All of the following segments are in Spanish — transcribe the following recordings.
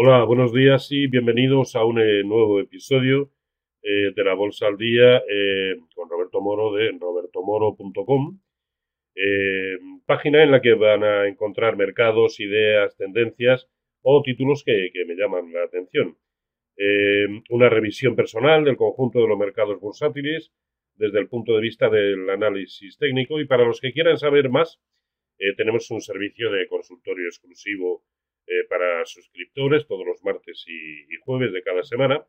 Hola, buenos días y bienvenidos a un eh, nuevo episodio eh, de la Bolsa al Día eh, con Roberto Moro de robertomoro.com, página en la que van a encontrar mercados, ideas, tendencias o títulos que, que me llaman la atención. una revisión personal del conjunto de los mercados bursátiles desde el punto de vista del análisis técnico y para los que quieran saber más, tenemos un servicio de consultorio exclusivo eh, para suscriptores todos los martes y, jueves de cada semana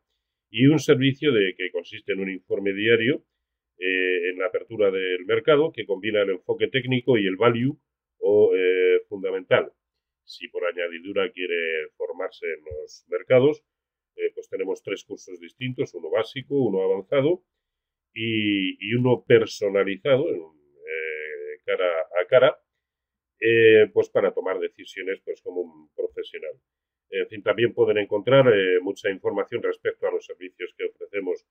y un servicio de, que consiste en un informe diario eh, en la apertura del mercado que combina el enfoque técnico y el value o eh, fundamental. Si por añadidura quiere formarse en los mercados, pues tenemos tres cursos distintos, uno básico, uno avanzado y, uno personalizado, cara a cara, eh, pues para tomar decisiones pues como un profesional. En fin, también pueden encontrar eh, mucha información respecto a los servicios que ofrecemos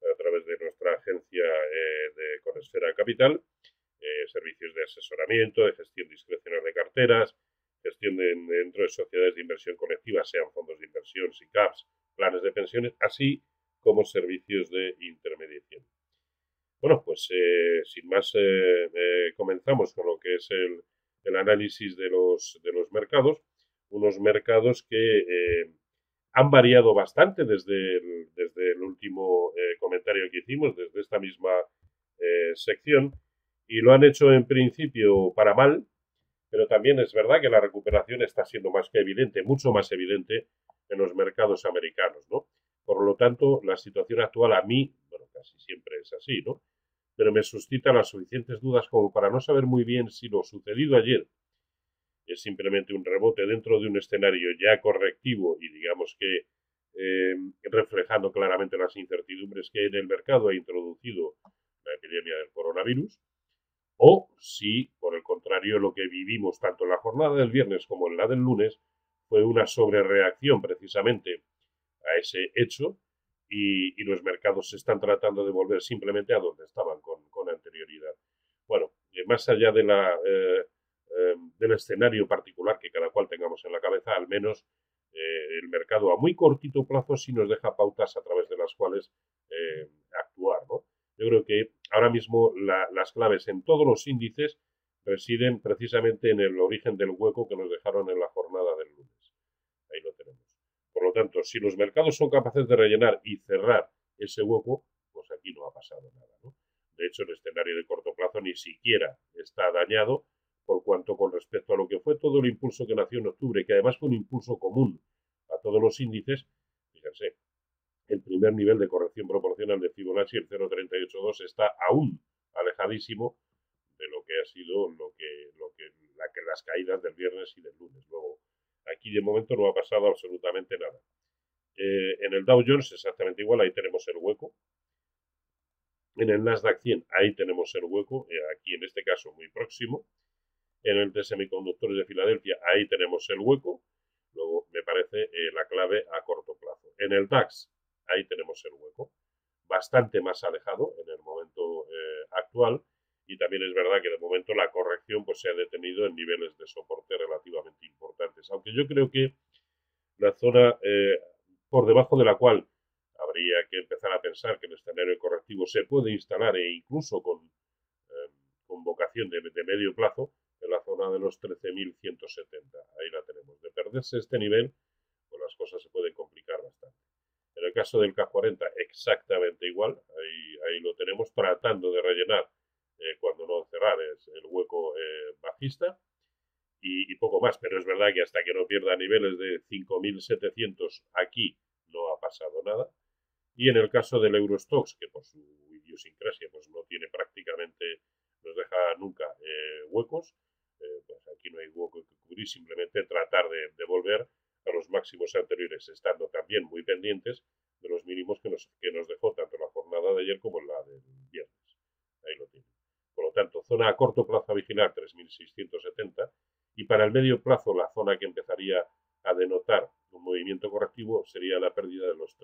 a través de nuestra agencia eh, de Conesfera Capital, servicios de asesoramiento, de gestión discrecional de carteras, gestión de, dentro de sociedades de inversión colectiva, sean fondos de inversión, SICAPs, planes de pensiones, así como servicios de intermediación. Bueno, pues sin más, comenzamos con lo que es el, el análisis de los, de los mercados, unos mercados que eh, han variado bastante desde el, desde el último eh, comentario que hicimos, desde esta misma eh, sección, y lo han hecho en principio para mal, pero también es verdad que la recuperación está siendo más que evidente, mucho más evidente en los mercados americanos, ¿no? Por lo tanto, la situación actual a mí, bueno, casi siempre es así, ¿no? Pero me suscita las suficientes dudas como para no saber muy bien si lo sucedido ayer es simplemente un rebote dentro de un escenario ya correctivo y digamos que eh, reflejando claramente las incertidumbres que en el mercado ha introducido la epidemia del coronavirus, o si, por el contrario, lo que vivimos tanto en la jornada del viernes como en la del lunes fue una sobrereacción precisamente a ese hecho y, los mercados se están tratando de volver simplemente a donde estaban con, más allá de la, eh, eh, del escenario particular que cada cual tengamos en la cabeza, al menos el mercado a muy cortito plazo sí nos deja pautas a través de las cuales actuar. ¿no? Yo creo que ahora mismo las claves en todos los índices residen precisamente en el origen del hueco que nos dejaron en la jornada del lunes. Ahí lo tenemos. Por lo tanto, si los mercados son capaces de rellenar y cerrar ese hueco, pues aquí no ha pasado nada. De hecho, el escenario de corto plazo ni siquiera está dañado, por cuanto con respecto a lo que fue todo el impulso que nació en octubre, que además fue un impulso común a todos los índices, fíjense, el primer nivel de corrección proporcional de Fibonacci, el 0.382, está aún alejadísimo de lo que ha sido lo que, lo que las caídas del viernes y del lunes. Luego, Aquí de momento no ha pasado absolutamente nada. Eh, en el Dow Jones exactamente igual, ahí tenemos el hueco. En el Nasdaq 100, ahí tenemos el hueco, eh, aquí en este caso muy próximo. En el de semiconductores de Filadelfia, ahí tenemos el hueco. Luego me parece eh, la clave a corto plazo. En el DAX, ahí tenemos el hueco. Bastante más alejado en el momento actual y también es verdad que de momento la corrección pues se ha detenido en niveles de soporte relativamente importantes, aunque yo creo que la zona eh, por debajo de la cual habría que empezar a pensar que el escenario correctivo se puede instalar e incluso con, eh, vocación de, medio plazo en la zona de los 13.170. Ahí la tenemos. De perderse este nivel, pues las cosas se pueden complicar bastante. En el caso del K40, exactamente igual. Ahí, ahí lo tenemos tratando de rellenar eh, cuando no cerrar es el hueco eh, bajista y, poco más. Pero es verdad que hasta que no pierda niveles de 5.700 aquí no ha pasado nada. Y en el caso del Eurostox, que por su idiosincrasia pues no tiene prácticamente, nos deja nunca eh, huecos, pues aquí no hay hueco que cubrir, simplemente tratar de, volver a los máximos anteriores, estando también muy pendientes de los mínimos que nos, que nos dejó tanto la jornada de ayer como la del viernes. Ahí lo tiene. Por lo tanto, zona a corto plazo a vigilar 3.670 y para el medio plazo la zona que empezaría a denotar un movimiento correctivo sería la pérdida de los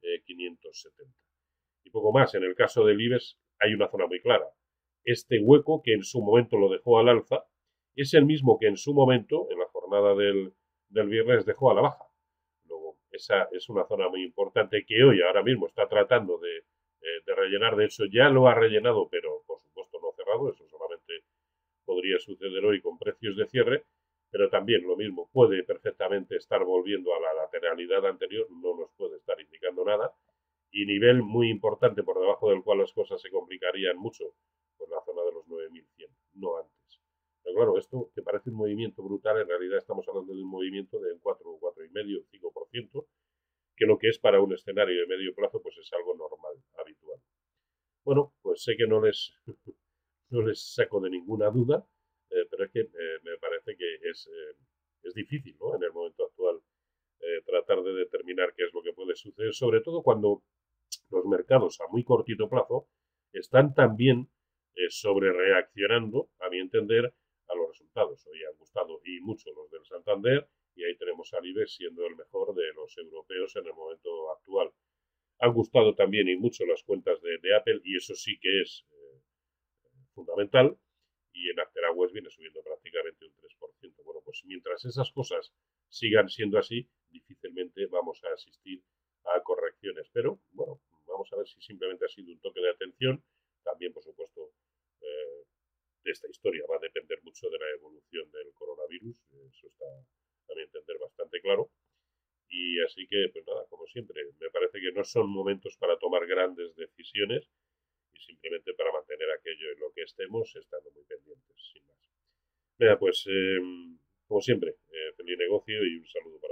3.570. Y poco más, en el caso del IBEX hay una zona muy clara. Este hueco que en su momento lo dejó al alza es el mismo que en su momento, en la jornada del, del viernes, dejó a la baja. esa es una zona muy importante que hoy, ahora mismo, está tratando de, eh, de rellenar. De hecho, ya lo ha rellenado, pero por supuesto no cerrado. Eso solamente podría suceder hoy con precios de cierre. Pero también lo mismo, puede perfectamente estar volviendo a la lateralidad anterior, Y nivel muy importante por debajo del cual las cosas se complicarían mucho, pues la zona de los 9.100, no antes. Pero claro, esto que parece un movimiento brutal, en realidad estamos hablando de un movimiento de un 4, 4,5, 5%, que lo que es para un escenario de medio plazo, pues es algo normal, habitual. Bueno, pues sé que no les, no les saco de ninguna duda, eh, pero es que eh, me parece que es, eh, es difícil, ¿no? En el momento actual, tratar de determinar qué es lo que puede suceder, sobre todo cuando los mercados a muy cortito plazo están también sobre reaccionando, a mi entender, a los resultados. Hoy han gustado y mucho los del Santander y ahí tenemos al IBEX siendo el mejor de los europeos en el momento actual. Han gustado también y mucho las cuentas de, Apple y eso sí que es eh, fundamental. Y en West viene subiendo prácticamente un 3%. Bueno, pues mientras esas cosas sigan siendo así, difícilmente vamos a asistir a correcciones. Pero bueno, vamos a ver si simplemente ha sido un toque de atención. También, por supuesto, eh, esta historia va a depender mucho de la evolución del coronavirus, eso está mi entender bastante claro. Y así que, pues nada, como siempre, me parece que no son momentos para tomar grandes decisiones y simplemente para mantener aquello en lo que estemos, estando muy pendientes. Mira, pues, em, como siempre, eh, feliz negocio y un saludo para.